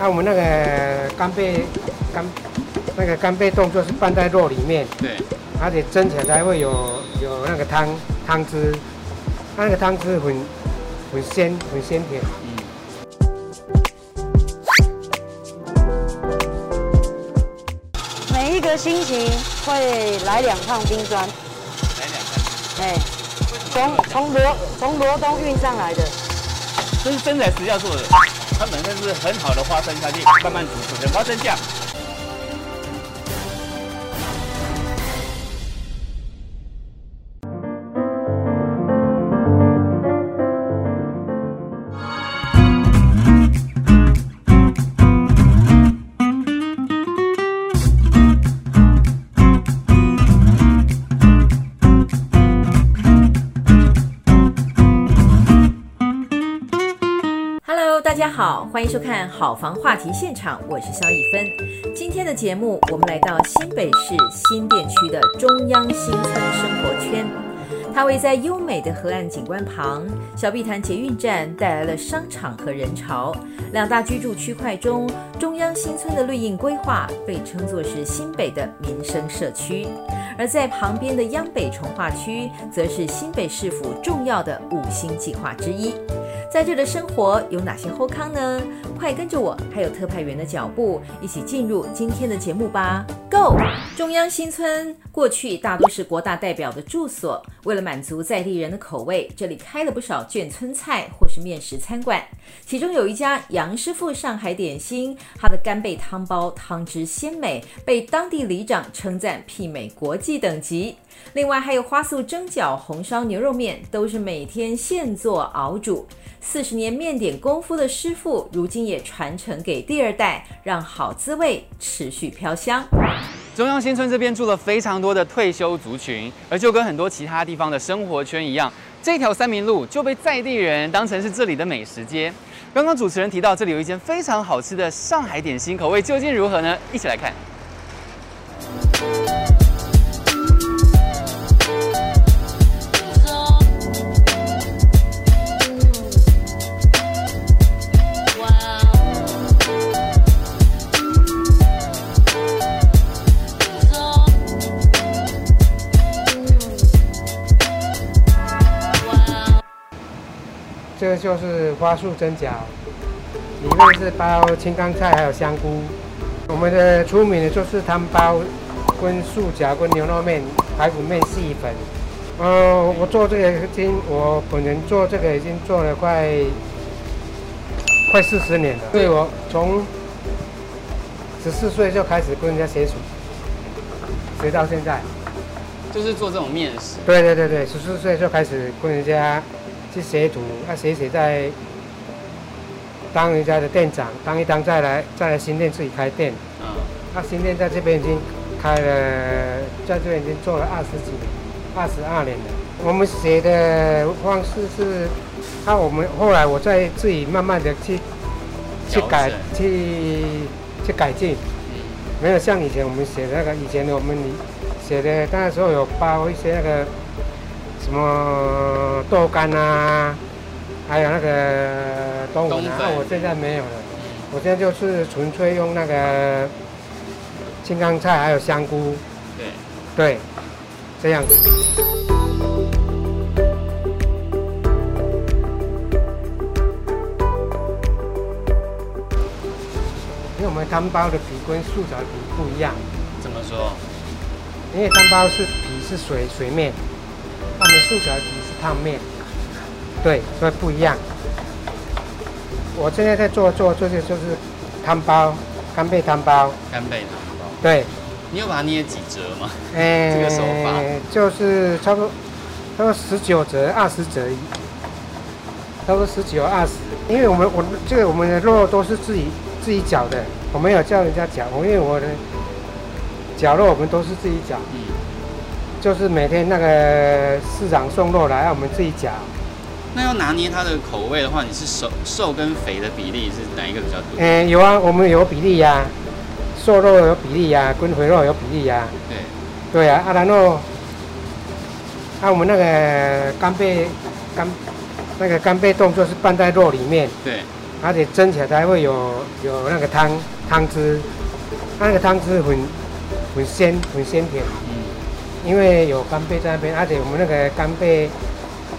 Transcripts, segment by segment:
啊，我们那个干贝干那个干贝动作是拌在肉里面，对，而且蒸起来才会有有那个汤汤汁，它那个汤汁很很鲜很鲜甜。每一个星期会来两趟冰砖，来两趟，哎，从从罗从罗东运上来的，这是真材实料做的，它本身是很好的花生下去慢慢煮煮成花生酱。欢迎收看《好房话题现场》，我是萧逸芬。今天的节目，我们来到新北市新店区的中央新村生活圈。它位在优美的河岸景观旁，小碧潭捷运站带来了商场和人潮。两大居住区块中，中央新村的绿荫规划被称作是新北的民生社区，而在旁边的央北重化区，则是新北市府重要的五星计划之一。在这的生活有哪些后康呢？快跟着我，还有特派员的脚步，一起进入今天的节目吧！Go！中央新村过去大多是国大代表的住所，为了满足在地人的口味，这里开了不少眷村菜或是面食餐馆。其中有一家杨师傅上海点心，它的干贝汤包汤汁鲜美，被当地里长称赞媲美国际等级。另外还有花素蒸饺、红烧牛肉面，都是每天现做熬煮。四十年面点功夫的师傅，如今也传承给第二代，让好滋味持续飘香。中央新村这边住了非常多的退休族群，而就跟很多其他地方的生活圈一样，这条三民路就被在地人当成是这里的美食街。刚刚主持人提到，这里有一间非常好吃的上海点心，口味究竟如何呢？一起来看。就是花束蒸饺，里面是包青冈菜还有香菇。我们的出名的就是汤包、跟素饺、跟牛肉面、排骨面、细粉。呃，我做这个已经，我本人做这个已经做了快快四十年了。对，我从十四岁就开始跟人家学厨，学到现在。就是做这种面食。对对对对，十四岁就开始跟人家。去学徒，那学学在当人家的店长，当一当再来再来新店自己开店。啊。那新店在这边已经开了，在这边已经做了二十几年，二十二年了。我们学的方式是，那我们后来我再自己慢慢的去去改去去改进。嗯。没有像以前我们学的那个，以前我们学的那时候有包一些那个。什么豆干啊，还有那个冬粉啊，我现在没有了。我现在就是纯粹用那个青冈菜还有香菇。对。对，这样子。因为我们汤包的皮跟素饺的皮不一样。怎么说？因为汤包是皮是水水面。他们素饺皮是烫面，对，所以不一样。我现在在做做这些就是汤包，干贝汤包。干贝汤包。对。你有把它捏几折吗？哎，这个手法。就是差不多，差不多十九折、二十折，差不多十九、二十。因为我们我这个我们的肉都是自己自己搅的，我没有叫人家搅，因为我的绞肉我们都是自己绞。嗯。就是每天那个市长送肉来，让我们自己夹。那要拿捏它的口味的话，你是瘦瘦跟肥的比例是哪一个比较多？嗯，有啊，我们有比例呀、啊，瘦肉有比例呀、啊，跟肥肉有比例呀、啊。对。对啊，啊然后，啊我们那个干贝干那个干贝冻就是拌在肉里面。对。而且蒸起来才会有有那个汤汤汁，它那个汤汁很很鲜很鲜甜。嗯，因为有干贝在那边，而且我们那个干贝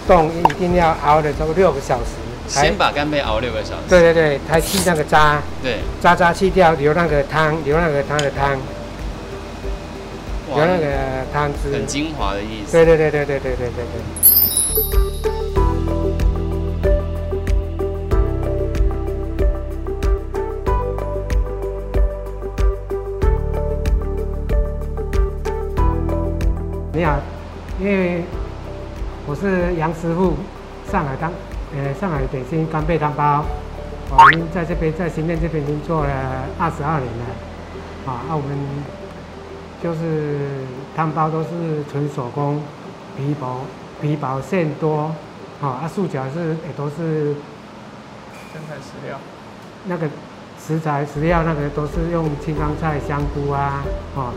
冻一定要熬的差不多六个小时。先把干贝熬六个小时。对对对，才去那个渣。对。渣渣去掉，留那个汤，留那个汤的汤。留那个汤汁，很精华的意思。对对对对对对对对是杨师傅，上海当呃上海点心干贝汤包，我们在这边在新店这边已经做了二十二年了，啊，那我们。就是汤包都是纯手工，皮薄皮薄馅多，啊，啊素饺是也都是真材实料，那个食材食料那个都是用青江菜、香菇啊，啊，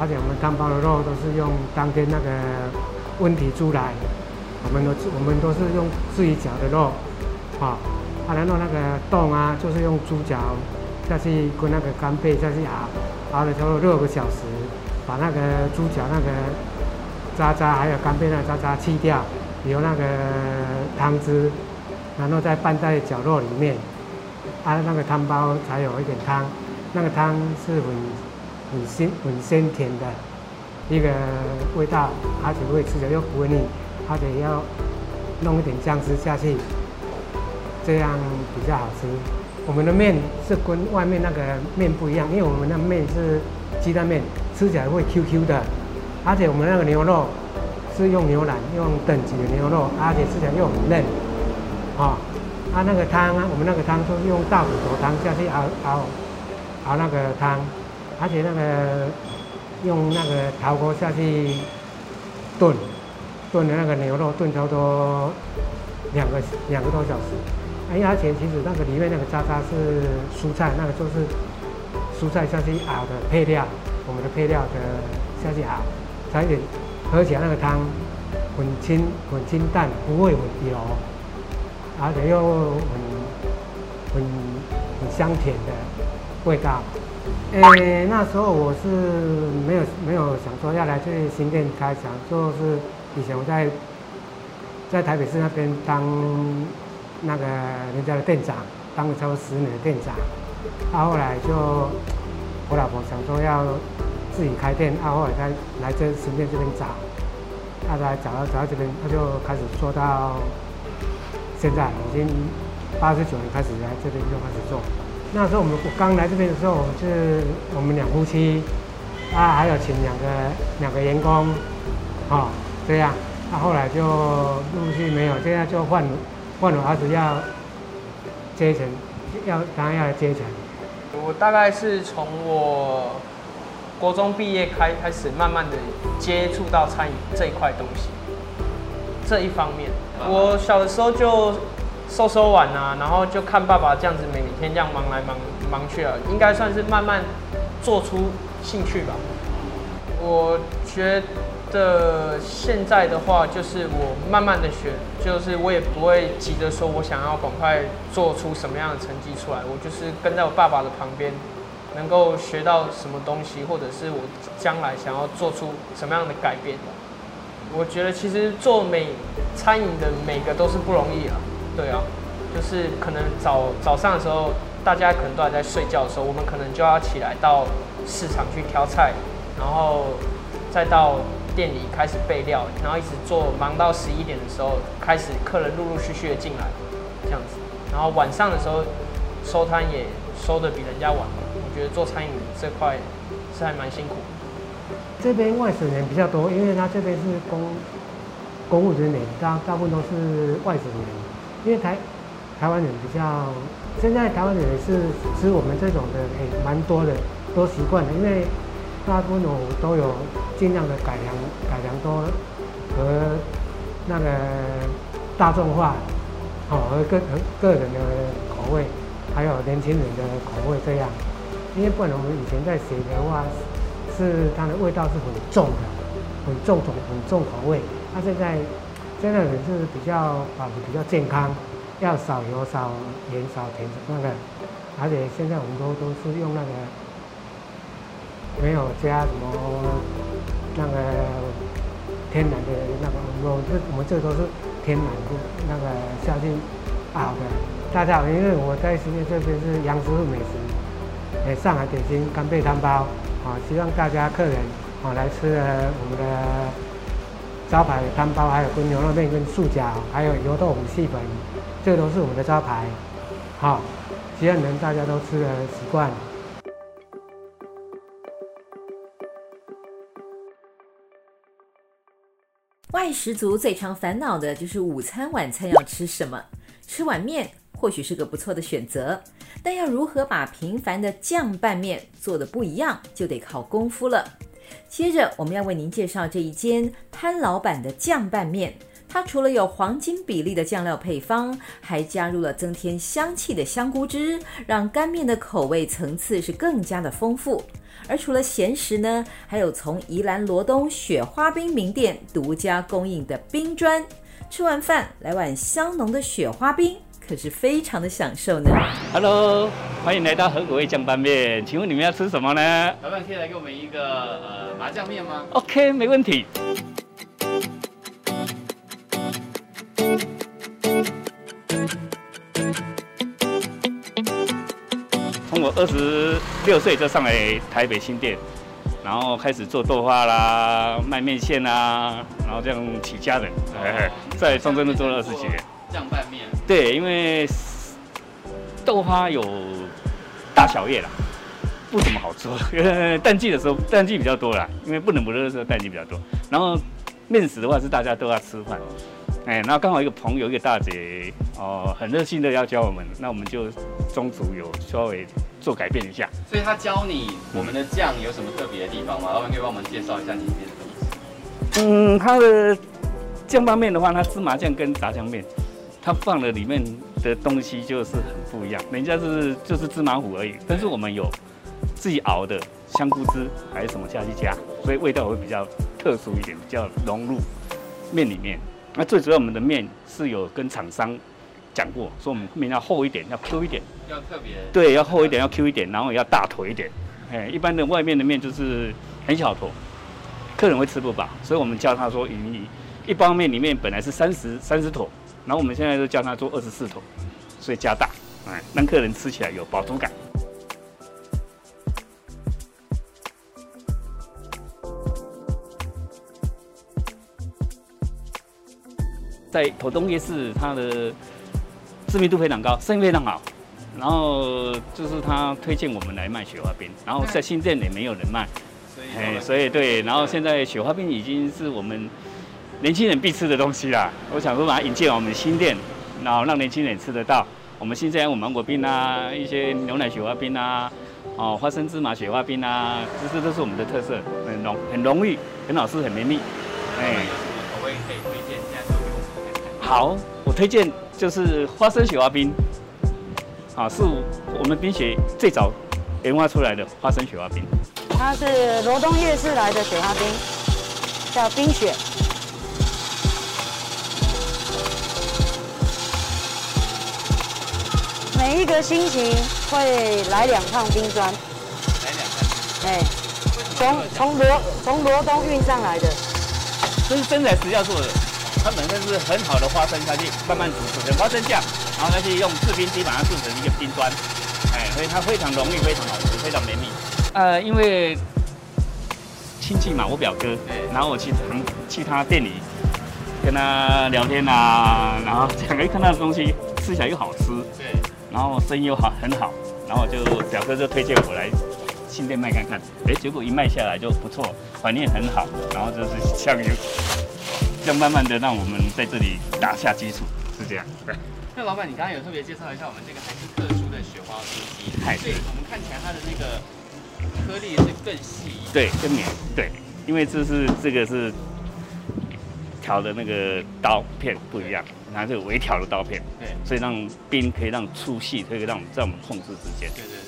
而且我们汤包的肉都是用当天那个温体猪来，我们都我们都是用自己绞的肉，啊，啊，然后那个冻啊，就是用猪脚下去跟那个干贝下去熬，熬了差不多六个小时。把那个猪脚那个渣渣，还有干贝那个渣渣去掉，留那个汤汁，然后再拌在绞肉里面，啊，那个汤包才有一点汤，那个汤是很很鲜很鲜甜的一个味道，而且会吃起来又不会腻，而且要弄一点酱汁下去，这样比较好吃。我们的面是跟外面那个面不一样，因为我们的面是鸡蛋面。吃起来会 Q Q 的，而且我们那个牛肉是用牛腩，用等级的牛肉，而且吃起来又很嫩，啊，啊那个汤啊，我们那个汤都是用大骨头汤下去熬熬熬那个汤，而且那个用那个陶锅下去炖炖的那个牛肉炖差不多两个两个多小时，哎，而且其实那个里面那个渣渣是蔬菜，那个就是蔬菜下去熬的配料。我们的配料的下去熬，才有点喝起来那个汤很清很清淡，不会很油，而且又很很很香甜的味道。诶，那时候我是没有没有想说要来去新店开厂，就是以前我在在台北市那边当那个人家的店长，当了超过十年的店长，啊、后来就。我老婆想说要自己开店，啊，后来才来这新店这边找，啊，来找到找到这边，他就开始做到现在，已经八十九年开始来这边就开始做。那时候我们我刚来这边的时候，我们是我们两夫妻，啊，还有请两个两个员工，哦，这样，啊，后来就陆续没有，现在就换换我儿子要接承，要当然要来接承。我大概是从我国中毕业开开始，慢慢的接触到餐饮这一块东西。这一方面，我小的时候就收收碗啊，然后就看爸爸这样子每天这样忙来忙忙去啊，应该算是慢慢做出兴趣吧。我觉得。的现在的话，就是我慢慢的学，就是我也不会急着说，我想要赶快做出什么样的成绩出来。我就是跟在我爸爸的旁边，能够学到什么东西，或者是我将来想要做出什么样的改变。我觉得其实做每餐饮的每个都是不容易啊，对啊，就是可能早早上的时候，大家可能都还在睡觉的时候，我们可能就要起来到市场去挑菜，然后再到。店里开始备料，然后一直做，忙到十一点的时候，开始客人陆陆续续的进来，这样子。然后晚上的时候收摊也收的比人家晚。我觉得做餐饮这块是还蛮辛苦。这边外省人比较多，因为他这边是公公务人员，大大部分都是外省人。因为台台湾人比较，现在台湾人也是吃我们这种的蛮多的，都习惯了，因为。大部分我都有尽量的改良，改良多和那个大众化，哦，和个和个人的口味，还有年轻人的口味这样。因为不然我们以前在写的话，是它的味道是很重的，很重重很重口味。它现在现在人是比较保持比较健康，要少油、少盐、少甜那个，而且现在我们都都是用那个没有加什么那个天然的那个，我这我们这都是天然的那个下去熬的。大家好，因为我在新店这边是杨师傅美食，诶，上海点心干贝汤包，啊，希望大家客人啊来吃了我们的招牌汤包，还有跟牛肉面、跟素饺，还有油豆腐细粉，这都是我们的招牌，好，希望能大家都吃的习惯。外食族最常烦恼的就是午餐、晚餐要吃什么，吃碗面。或许是个不错的选择，但要如何把平凡的酱拌面做得不一样，就得靠功夫了。接着，我们要为您介绍这一间潘老板的酱拌面。它除了有黄金比例的酱料配方，还加入了增添香气的香菇汁，让干面的口味层次是更加的丰富。而除了咸食呢，还有从宜兰罗东雪花冰名店独家供应的冰砖。吃完饭来碗香浓的雪花冰。可是非常的享受呢。Hello，欢迎来到河谷味酱拌面，请问你们要吃什么呢？老板可以来给我们一个呃麻酱面吗？OK，没问题。我二十六岁就上来台北新店，然后开始做豆花啦，卖面线啦，然后这样起家的，哦、在中正路做了二十几年。酱拌面，对，因为豆花有大小叶啦，不怎么好做。淡季的时候，淡季比较多啦，因为不冷不热的时候，淡季比较多。然后面食的话是大家都要吃饭，哎，那刚好一个朋友，一个大姐哦，很热心的要教我们，那我们就中途有稍微做改变一下。所以他教你我们的酱有什么特别的地方吗？老板可以帮我们介绍一下里面的东西。嗯，它的酱拌面的话，它芝麻酱跟炸酱面。它放了里面的东西就是很不一样，人家是就是芝麻糊而已，但是我们有自己熬的香菇汁还是什么下去加，所以味道会比较特殊一点，比较融入面里面。那最主要我们的面是有跟厂商讲过，说我们面要厚一点，要 Q 一点，要特别对，要厚一点，要 Q 一点，然后也要大坨一点。哎，一般的外面的面就是很小坨，客人会吃不饱，所以我们叫他说，你一包面里面本来是三十三十坨。然后我们现在就叫他做二十四坨，所以加大，哎，让客人吃起来有饱足感。在头东夜市，它的知名度非常高，生意非常好。然后就是他推荐我们来卖雪花冰，然后在新店也没有人卖，哎，所以对，然后现在雪花冰已经是我们。年轻人必吃的东西啦，我想说把它引进我们新店，然后让年轻人吃得到。我们新店有芒果冰啊，一些牛奶雪花冰啊，哦，花生芝麻雪花冰啊，这些都是我们的特色，很浓很浓郁，很好吃，很绵密。哎，口味可以推荐，一下都给我看看。好，我推荐就是花生雪花冰，啊，是我们冰雪最早研发出来的花生雪花冰。它是罗东夜市来的雪花冰，叫冰雪。每一个星期会来两趟冰砖，来两趟。哎，从从罗从罗东运上来的，这是真材实料做的。它本身是很好的花生，它去慢慢煮煮成花生酱，然后再去用制冰机把它做成一个冰砖。哎，所以它非常容易，非常好吃，非常绵密。呃，因为亲戚嘛，我表哥，然后我去常去他店里跟他聊天啊，然后讲一看到的东西吃起来又好吃。对。然后生意又好很好，然后就表哥就推荐我来新店卖看看，哎，结果一卖下来就不错，反应很好，然后就是像有，这样慢慢的让我们在这里打下基础，是这样。对。那老板，你刚刚有特别介绍一下我们这个还是特殊的雪花酥鸡，对，所以我们看起来它的那个颗粒是更细，对，更绵，对，因为这是这个是。调的那个刀片不一样，拿这个微调的刀片，对，所以让冰可以让粗细可以让在我们控制之间。对对对。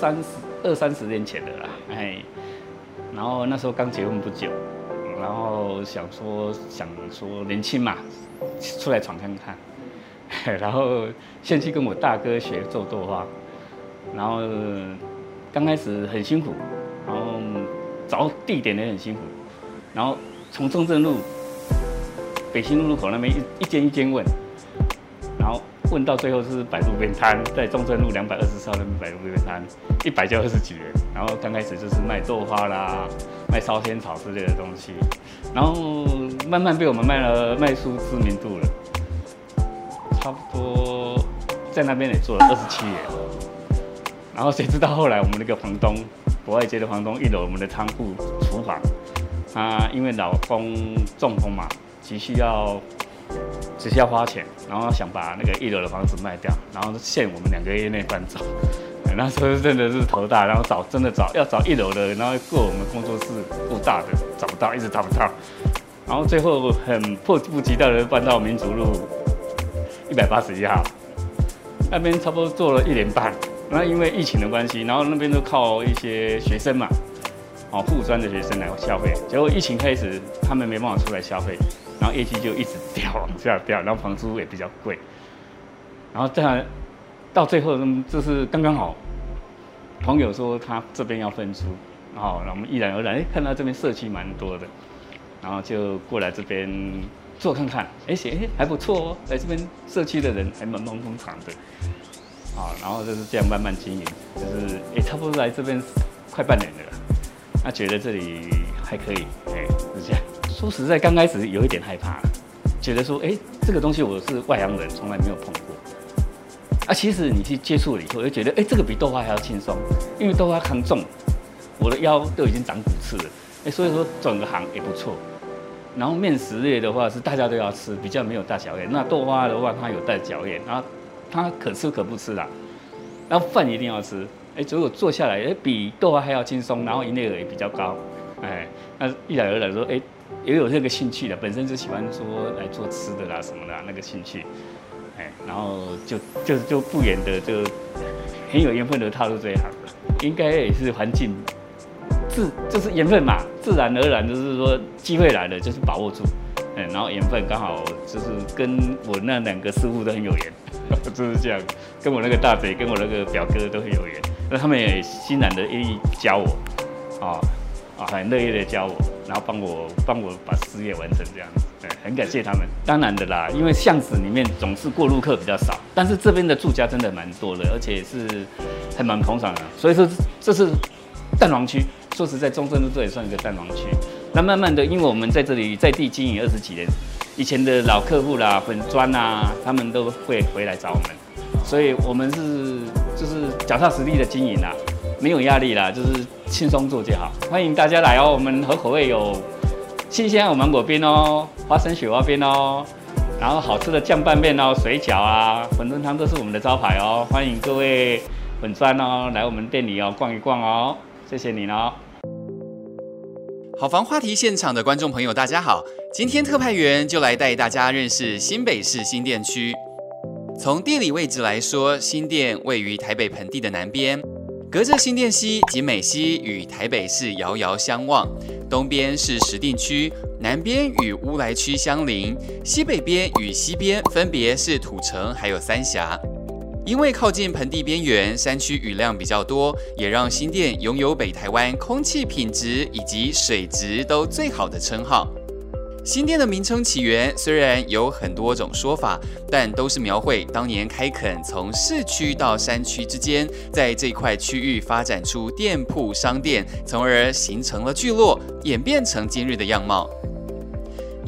三十二三十年前的啦，哎，然后那时候刚结婚不久，然后想说想说年轻嘛，出来闯看看，然后先去跟我大哥学做豆花，然后刚开始很辛苦，然后找地点也很辛苦，然后从中正路。北新路路口那边一一间一间问，问到最后是摆路边摊，在中正路两百二十号那边摆路边摊，一摆就二十几元。然后刚开始就是卖豆花啦，卖烧仙草之类的东西，然后慢慢被我们卖了卖出知名度了，差不多在那边也做了二十七年。然后谁知道后来我们那个房东，博爱街的房东，一楼我们的仓库厨房，他因为老公中风嘛。急需要，只需要花钱，然后想把那个一楼的房子卖掉，然后限我们两个月内搬走。那时候真的是头大，然后找真的找要找一楼的，然后过我们工作室够大的找不到，一直找不到，然后最后很迫不及待的搬到民族路一百八十一号，那边差不多做了一年半，然后因为疫情的关系，然后那边都靠一些学生嘛，哦，护专的学生来消费，结果疫情开始，他们没办法出来消费。然后业绩就一直掉，往下掉，然后房租也比较贵，然后这样到最后，就是刚刚好，朋友说他这边要分租，然后我们毅然而然，哎，看到这边社区蛮多的，然后就过来这边做看看，哎，行，哎，还不错哦，来这边社区的人还蛮帮帮场的，啊，然后就是这样慢慢经营，就是也差不多来这边快半年了，那觉得这里还可以，哎，是这样。说实在，刚开始有一点害怕，觉得说，哎，这个东西我是外行人，从来没有碰过。啊，其实你去接触了以后，就觉得，哎，这个比豆花还要轻松，因为豆花扛重，我的腰都已经长骨刺了，哎，所以说转个行也不错。然后面食类的话是大家都要吃，比较没有大小眼。那豆花的话，它有带小眼，然后它可吃可不吃啦。然后饭一定要吃，哎，结果做下来，哎，比豆花还要轻松，然后营业额也比较高，哎，那一来二来说，哎。也有这个兴趣的，本身就喜欢说来做吃的啦什么的那个兴趣，哎，然后就就就不远的就很有缘分的踏入这一行了，应该也是环境自就是缘分嘛，自然而然就是说机会来了就是把握住，哎，然后缘分刚好就是跟我那两个师傅都很有缘，就是这样，跟我那个大嘴跟我那个表哥都很有缘，那他们也欣然的愿意教我，啊啊很乐意的教我。然后帮我帮我把事业完成这样子，对，很感谢他们。当然的啦，因为巷子里面总是过路客比较少，但是这边的住家真的蛮多的，而且是还蛮捧场的。所以说这是蛋黄区，说实在，中正路这也算一个蛋黄区。那慢慢的，因为我们在这里在地经营二十几年，以前的老客户啦、粉砖啊，他们都会回来找我们，所以我们是就是脚踏实地的经营啦。没有压力啦，就是轻松做就好。欢迎大家来哦，我们合口味有新鲜有芒果冰哦，花生雪花冰哦，然后好吃的酱拌面哦，水饺啊，馄饨汤都是我们的招牌哦。欢迎各位粉专哦来我们店里哦逛一逛哦，谢谢你哦。好房话题现场的观众朋友，大家好，今天特派员就来带大家认识新北市新店区。从地理位置来说，新店位于台北盆地的南边。隔着新店溪及美溪与台北市遥遥相望，东边是石碇区，南边与乌来区相邻，西北边与西边分别是土城还有三峡。因为靠近盆地边缘，山区雨量比较多，也让新店拥有北台湾空气品质以及水质都最好的称号。新店的名称起源虽然有很多种说法，但都是描绘当年开垦从市区到山区之间，在这块区域发展出店铺商店，从而形成了聚落，演变成今日的样貌。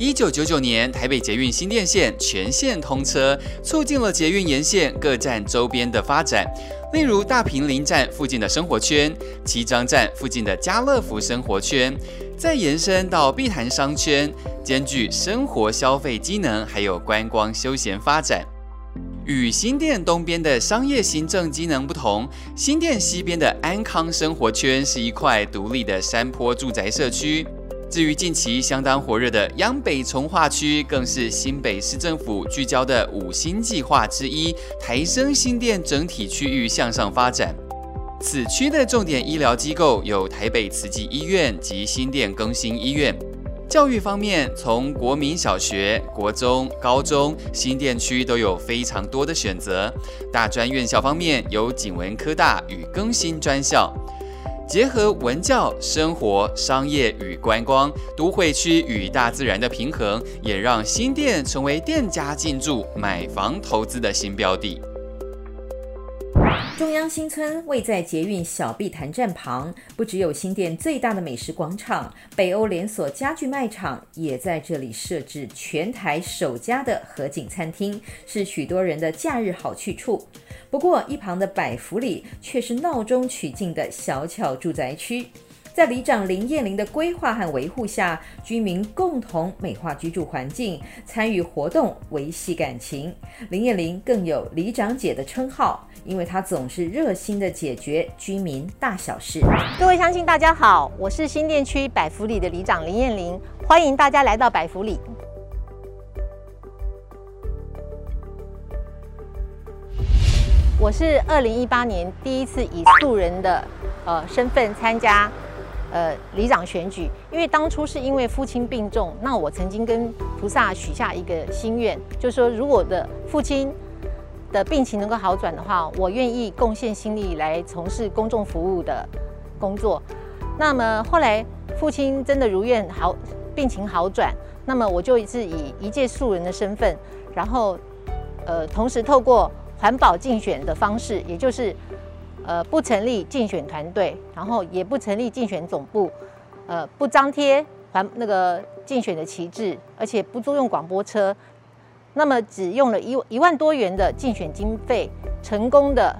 一九九九年，台北捷运新店线全线通车，促进了捷运沿线各站周边的发展，例如大坪林站附近的生活圈、七张站附近的家乐福生活圈。再延伸到碧潭商圈，兼具生活消费机能，还有观光休闲发展。与新店东边的商业行政机能不同，新店西边的安康生活圈是一块独立的山坡住宅社区。至于近期相当火热的央北从化区，更是新北市政府聚焦的五星计划之一，抬升新店整体区域向上发展。此区的重点医疗机构有台北慈济医院及新店更新医院。教育方面，从国民小学、国中、高中，新店区都有非常多的选择。大专院校方面，有景文科大与更新专校，结合文教、生活、商业与观光，都会区与大自然的平衡，也让新店成为店家进驻、买房投资的新标的。中央新村位在捷运小碧潭站旁，不只有新店最大的美食广场，北欧连锁家具卖场也在这里设置全台首家的合景餐厅，是许多人的假日好去处。不过，一旁的百福里却是闹中取静的小巧住宅区。在里长林燕玲的规划和维护下，居民共同美化居住环境，参与活动，维系感情。林燕玲更有里长姐的称号，因为她总是热心地解决居民大小事。各位乡亲，大家好，我是新店区百福里的里长林燕玲，欢迎大家来到百福里。我是二零一八年第一次以素人的呃身份参加。呃，里长选举，因为当初是因为父亲病重，那我曾经跟菩萨许下一个心愿，就是说，如果我的父亲的病情能够好转的话，我愿意贡献心力来从事公众服务的工作。那么后来父亲真的如愿好，病情好转，那么我就是以一介素人的身份，然后呃，同时透过环保竞选的方式，也就是。呃，不成立竞选团队，然后也不成立竞选总部，呃，不张贴环那个竞选的旗帜，而且不租用广播车，那么只用了一一万多元的竞选经费，成功的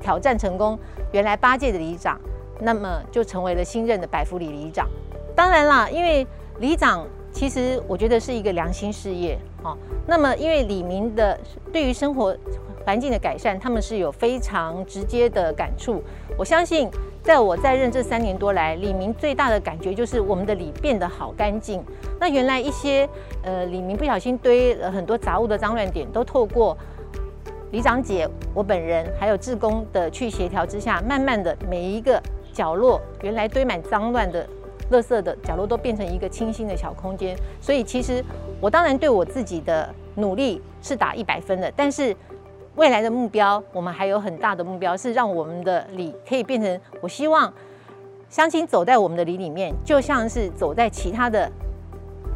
挑战成功原来八届的里长，那么就成为了新任的百福里里长。当然啦，因为里长其实我觉得是一个良心事业，哦，那么因为李明的对于生活。环境的改善，他们是有非常直接的感触。我相信，在我在任这三年多来，里民最大的感觉就是我们的里变得好干净。那原来一些呃里民不小心堆了很多杂物的脏乱点，都透过里长姐我本人还有志工的去协调之下，慢慢的每一个角落原来堆满脏乱的垃圾的角落，都变成一个清新的小空间。所以其实我当然对我自己的努力是打一百分的，但是。未来的目标，我们还有很大的目标，是让我们的里可以变成，我希望乡亲走在我们的里里面，就像是走在其他的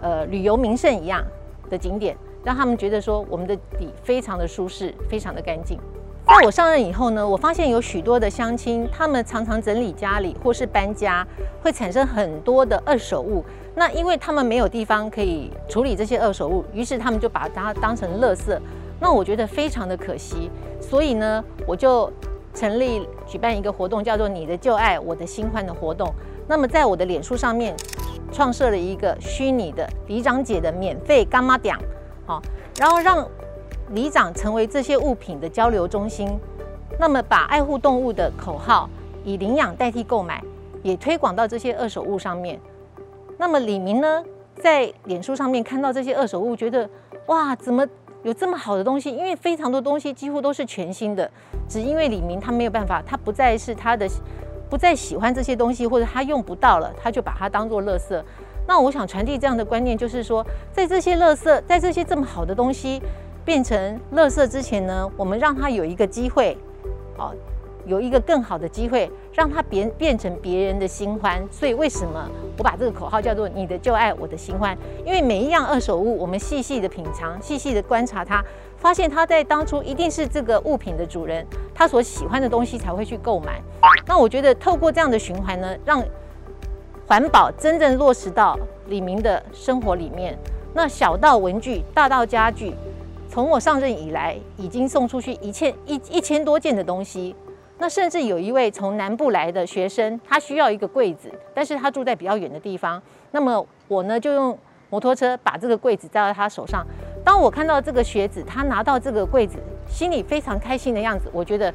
呃旅游名胜一样的景点，让他们觉得说我们的里非常的舒适，非常的干净。在我上任以后呢，我发现有许多的乡亲，他们常常整理家里或是搬家，会产生很多的二手物。那因为他们没有地方可以处理这些二手物，于是他们就把它当成垃圾。那我觉得非常的可惜，所以呢，我就成立举办一个活动，叫做“你的旧爱，我的新欢”的活动。那么在我的脸书上面创设了一个虚拟的里长姐的免费柑仔店，好，然后让里长成为这些物品的交流中心。那么把爱护动物的口号以领养代替购买，也推广到这些二手物上面。那么李明呢，在脸书上面看到这些二手物，觉得哇，怎么？有这么好的东西，因为非常多东西几乎都是全新的，只因为李明他没有办法，他不再是他的，不再喜欢这些东西，或者他用不到了，他就把它当做垃圾。那我想传递这样的观念，就是说，在这些垃圾，在这些这么好的东西变成垃圾之前呢，我们让他有一个机会，哦。有一个更好的机会，让它变变成别人的新欢。所以为什么我把这个口号叫做“你的旧爱，我的新欢”？因为每一样二手物，我们细细的品尝，细细的观察它，发现它在当初一定是这个物品的主人他所喜欢的东西才会去购买。那我觉得透过这样的循环呢，让环保真正落实到李明的生活里面。那小到文具，大到家具，从我上任以来，已经送出去一千一一千多件的东西。那甚至有一位从南部来的学生，他需要一个柜子，但是他住在比较远的地方。那么我呢，就用摩托车把这个柜子带到他手上。当我看到这个学子，他拿到这个柜子，心里非常开心的样子，我觉得，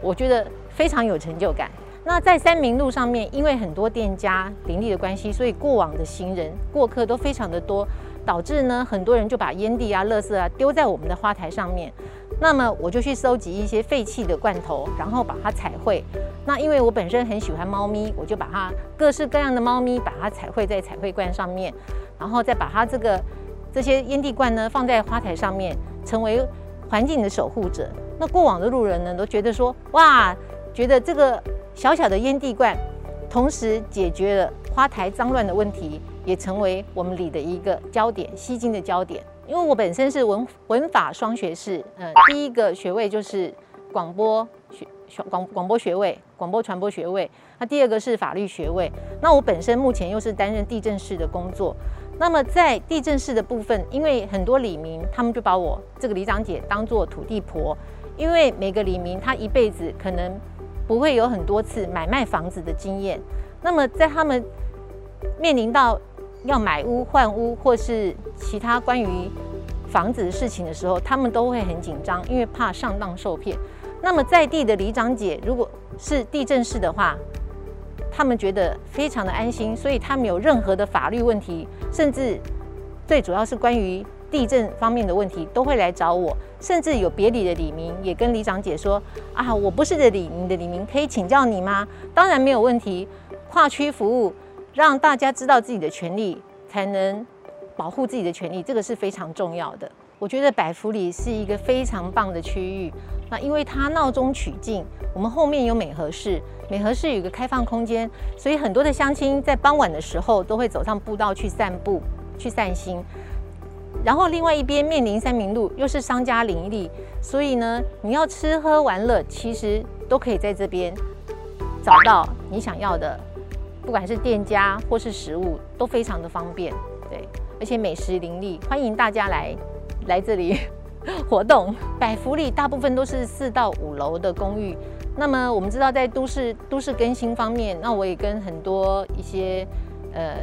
我觉得非常有成就感。那在三民路上面，因为很多店家林立的关系，所以过往的行人过客都非常的多，导致呢很多人就把烟蒂啊、垃圾啊丢在我们的花台上面。那么我就去收集一些废弃的罐头，然后把它彩绘。那因为我本身很喜欢猫咪，我就把它各式各样的猫咪把它彩绘在彩绘罐上面，然后再把它这个这些烟蒂罐呢放在花台上面，成为环境的守护者。那过往的路人呢都觉得说，哇，觉得这个小小的烟蒂罐，同时解决了花台脏乱的问题，也成为我们里的一个焦点，吸睛的焦点。因为我本身是文文法双学士，呃，第一个学位就是广播学广广播学位，广播传播学位。那第二个是法律学位。那我本身目前又是担任地政士的工作。那么在地政士的部分，因为很多李明他们就把我这个里长姐当做土地婆，因为每个李明他一辈子可能不会有很多次买卖房子的经验。那么在他们面临到要买屋换屋，或是其他关于房子的事情的时候，他们都会很紧张，因为怕上当受骗。那么在地的里长姐，如果是地政士的话，他们觉得非常的安心，所以他们有任何的法律问题，甚至最主要是关于地震方面的问题，都会来找我。甚至有别里的李明也跟里长姐说：“啊，我不是的里民的李明，可以请教你吗？”当然没有问题，跨区服务。让大家知道自己的权利，才能保护自己的权利，这个是非常重要的。我觉得百福里是一个非常棒的区域。那因为它闹中取静，我们后面有美和市，美和市有一个开放空间，所以很多的乡亲在傍晚的时候都会走上步道去散步、去散心。然后另外一边面临三民路，又是商家林立，所以呢，你要吃喝玩乐，其实都可以在这边找到你想要的。不管是店家或是食物都非常的方便，对，而且美食林立，欢迎大家来来这里 活动。百福里大部分都是四到五楼的公寓。那么我们知道，在都市都市更新方面，那我也跟很多一些呃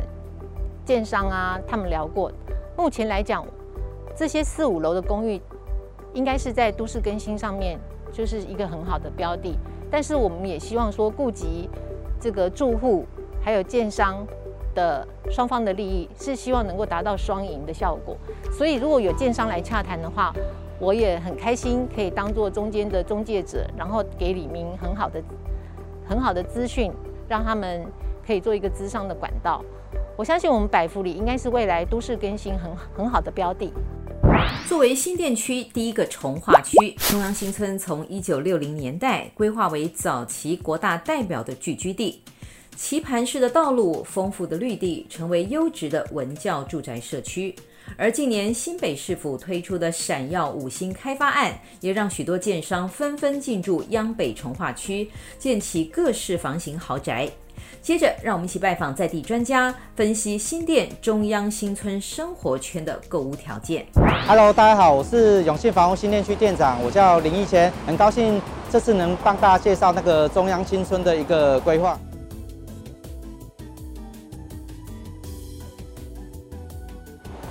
建商啊他们聊过。目前来讲，这些四五楼的公寓应该是在都市更新上面就是一个很好的标的。但是我们也希望说顾及这个住户。还有建商的双方的利益是希望能够达到双赢的效果，所以如果有建商来洽谈的话，我也很开心可以当做中间的中介者，然后给李明很好的很好的资讯，让他们可以做一个资商的管道。我相信我们百福里应该是未来都市更新很很好的标的。作为新店区第一个重划区，中央新村从一九六零年代规划为早期国大代表的聚居地。棋盘式的道路，丰富的绿地，成为优质的文教住宅社区。而近年新北市府推出的闪耀五星开发案，也让许多建商纷纷进驻央北重划区，建起各式房型豪宅。接着，让我们一起拜访在地专家，分析新店中央新村生活圈的购物条件。Hello，大家好，我是永信房屋新店区店长，我叫林义谦，很高兴这次能帮大家介绍那个中央新村的一个规划。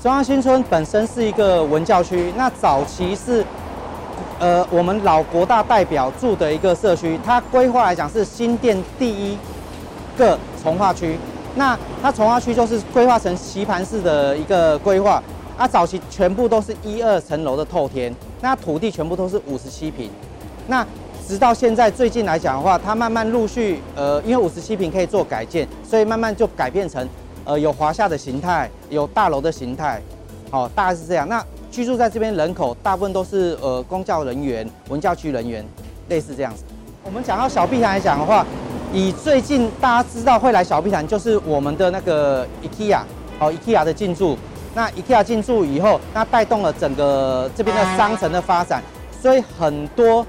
中央新村本身是一个文教区，那早期是，呃，我们老国大代表住的一个社区。它规划来讲是新店第一个从化区，那它从化区就是规划成棋盘式的一个规划。啊，早期全部都是一二层楼的透天，那土地全部都是五十七平。那直到现在最近来讲的话，它慢慢陆续，呃，因为五十七平可以做改建，所以慢慢就改变成。呃，有华夏的形态，有大楼的形态，哦，大概是这样。那居住在这边人口大部分都是呃公教人员、文教区人员，类似这样子。我们讲到小碧潭来讲的话，以最近大家知道会来小碧潭，就是我们的那个 IKEA，哦，IKEA 的进驻。那 IKEA 进驻以后，那带动了整个这边的商城的发展，所以很多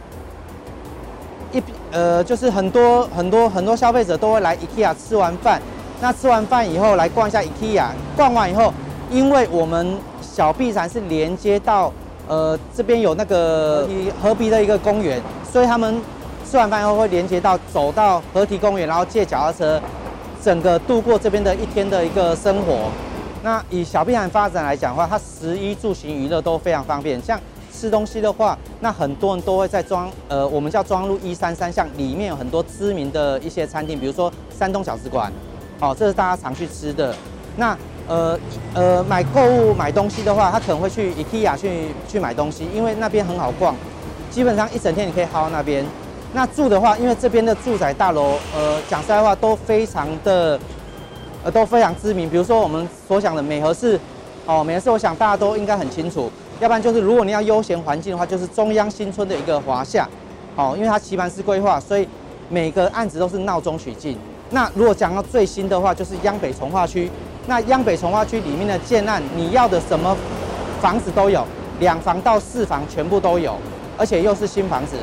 一呃，就是很多很多很多消费者都会来 IKEA 吃完饭。那吃完饭以后来逛一下 IKEA，逛完以后，因为我们小碧潭是连接到呃这边有那个河堤的一个公园，所以他们吃完饭以后会连接到走到河堤公园，然后借脚踏车，整个度过这边的一天的一个生活。那以小碧潭发展来讲的话，它食衣住行娱乐都非常方便。像吃东西的话，那很多人都会在庄呃我们叫庄路一三三巷里面有很多知名的一些餐厅，比如说山东小吃馆。好，这是大家常去吃的。那呃呃，买购物买东西的话，他可能会去 IKEA 去去买东西，因为那边很好逛。基本上一整天你可以耗到那边。那住的话，因为这边的住宅大楼，呃，讲实在话都非常的，呃，都非常知名。比如说我们所讲的美和市，哦，美和市，我想大家都应该很清楚。要不然就是如果你要悠闲环境的话，就是中央新村的一个华夏，哦，因为它棋盘式规划，所以每个案子都是闹中取静。那如果讲到最新的话，就是央北从化区。那央北从化区里面的建案，你要的什么房子都有，两房到四房全部都有，而且又是新房子。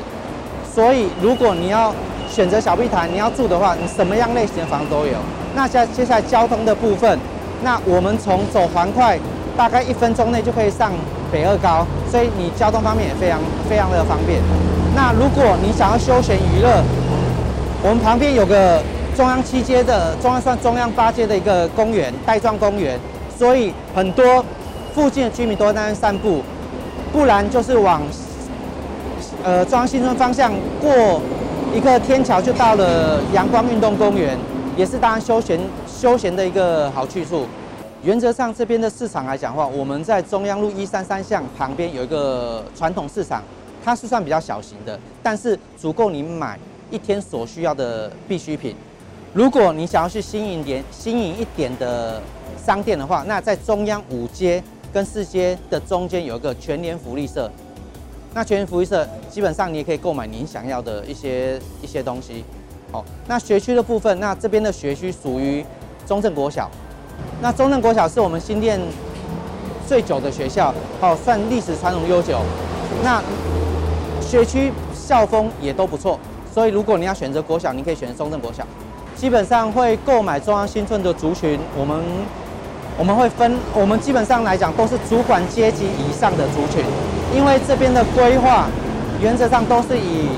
所以，如果你要选择小碧潭，你要住的话，你什么样类型的房子都有。那在接下来交通的部分，那我们从走环快，大概一分钟内就可以上北二高，所以你交通方面也非常非常的方便。那如果你想要休闲娱乐，我们旁边有个中央七街的中央算中央八街的一个公园，带状公园，所以很多附近的居民都在那边散步，不然就是往。呃，中央新村方向过一个天桥就到了阳光运动公园，也是大家休闲休闲的一个好去处。原则上，这边的市场来讲的话，我们在中央路一三三巷旁边有一个传统市场，它是算比较小型的，但是足够你买一天所需要的必需品。如果你想要去新颖点、新颖一点的商店的话，那在中央五街跟四街的中间有一个全年福利社。那全年福利社基本上你也可以购买您想要的一些一些东西。好，那学区的部分，那这边的学区属于中正国小。那中正国小是我们新店最久的学校，哦，算历史传统悠久。那学区校风也都不错，所以如果你要选择国小，你可以选择中正国小。基本上会购买中央新村的族群，我们我们会分，我们基本上来讲都是主管阶级以上的族群。因为这边的规划原则上都是以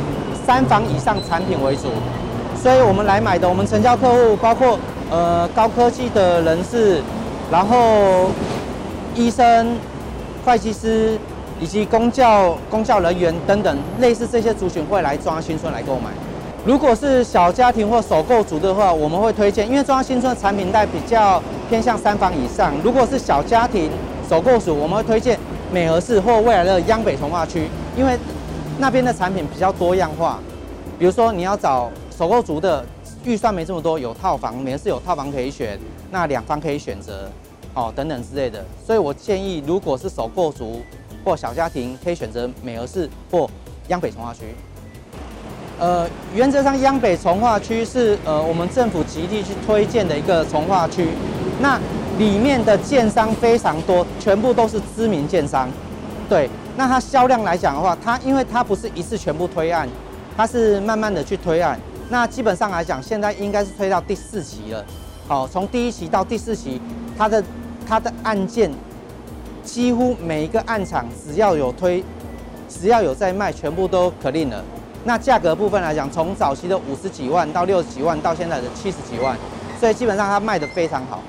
三房以上产品为主，所以我们来买的，我们成交客户包括呃高科技的人士，然后医生、会计师以及公教公教人员等等，类似这些族群会来中央新村来购买。如果是小家庭或首购族的话，我们会推荐，因为中央新村的产品带比较偏向三房以上。如果是小家庭首购族，我们会推荐。美和市或未来的央北重划区，因为那边的产品比较多样化。比如说，你要找首购族的预算没这么多，有套房，美和市有套房可以选，那两房可以选择，哦，等等之类的。所以我建议，如果是首购族或小家庭，可以选择美和市或央北重划区。呃，原则上央北从化区是呃我们政府极力去推荐的一个从化区。那里面的建商非常多，全部都是知名建商。对，那它销量来讲的话，它因为它不是一次全部推案，它是慢慢的去推案。那基本上来讲，现在应该是推到第四期了。好，从第一期到第四期，它的它的案件几乎每一个案场只要有推，只要有在卖，全部都可定了。那价格部分来讲，从早期的五十几万到六十几万，到现在的七十几万，所以基本上它卖得非常好。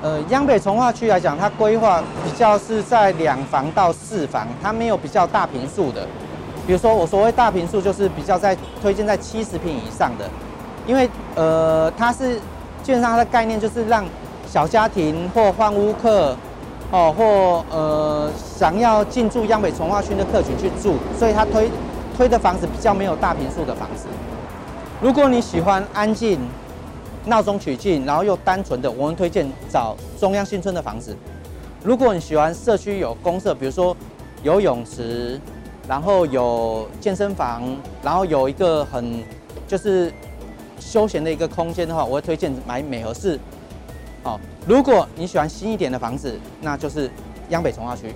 呃，央北从化区来讲，它规划比较是在两房到四房，它没有比较大平数的。比如说，我所谓大平数，就是比较在推荐在七十平以上的，因为呃，它是基本上它的概念就是让小家庭或换屋客哦，或呃想要进驻央北从化区的客群去住，所以它推推的房子比较没有大平数的房子。如果你喜欢安静。闹中取静，然后又单纯的，我们推荐找中央新村的房子。如果你喜欢社区有公社，比如说有泳池，然后有健身房，然后有一个很就是休闲的一个空间的话，我会推荐买美和市。好，如果你喜欢新一点的房子，那就是央北重划区。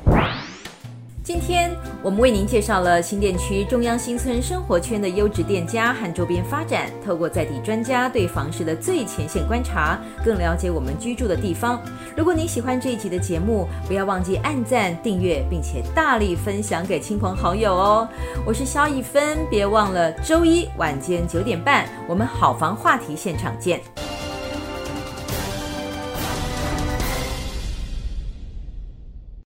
今天我们为您介绍了新店区中央新村生活圈的优质店家和周边发展。透过在地专家对房市的最前线观察，更了解我们居住的地方。如果您喜欢这一集的节目，不要忘记按赞、订阅，并且大力分享给亲朋好友哦。我是萧一芬，别忘了周一晚间九点半，我们好房话题现场见。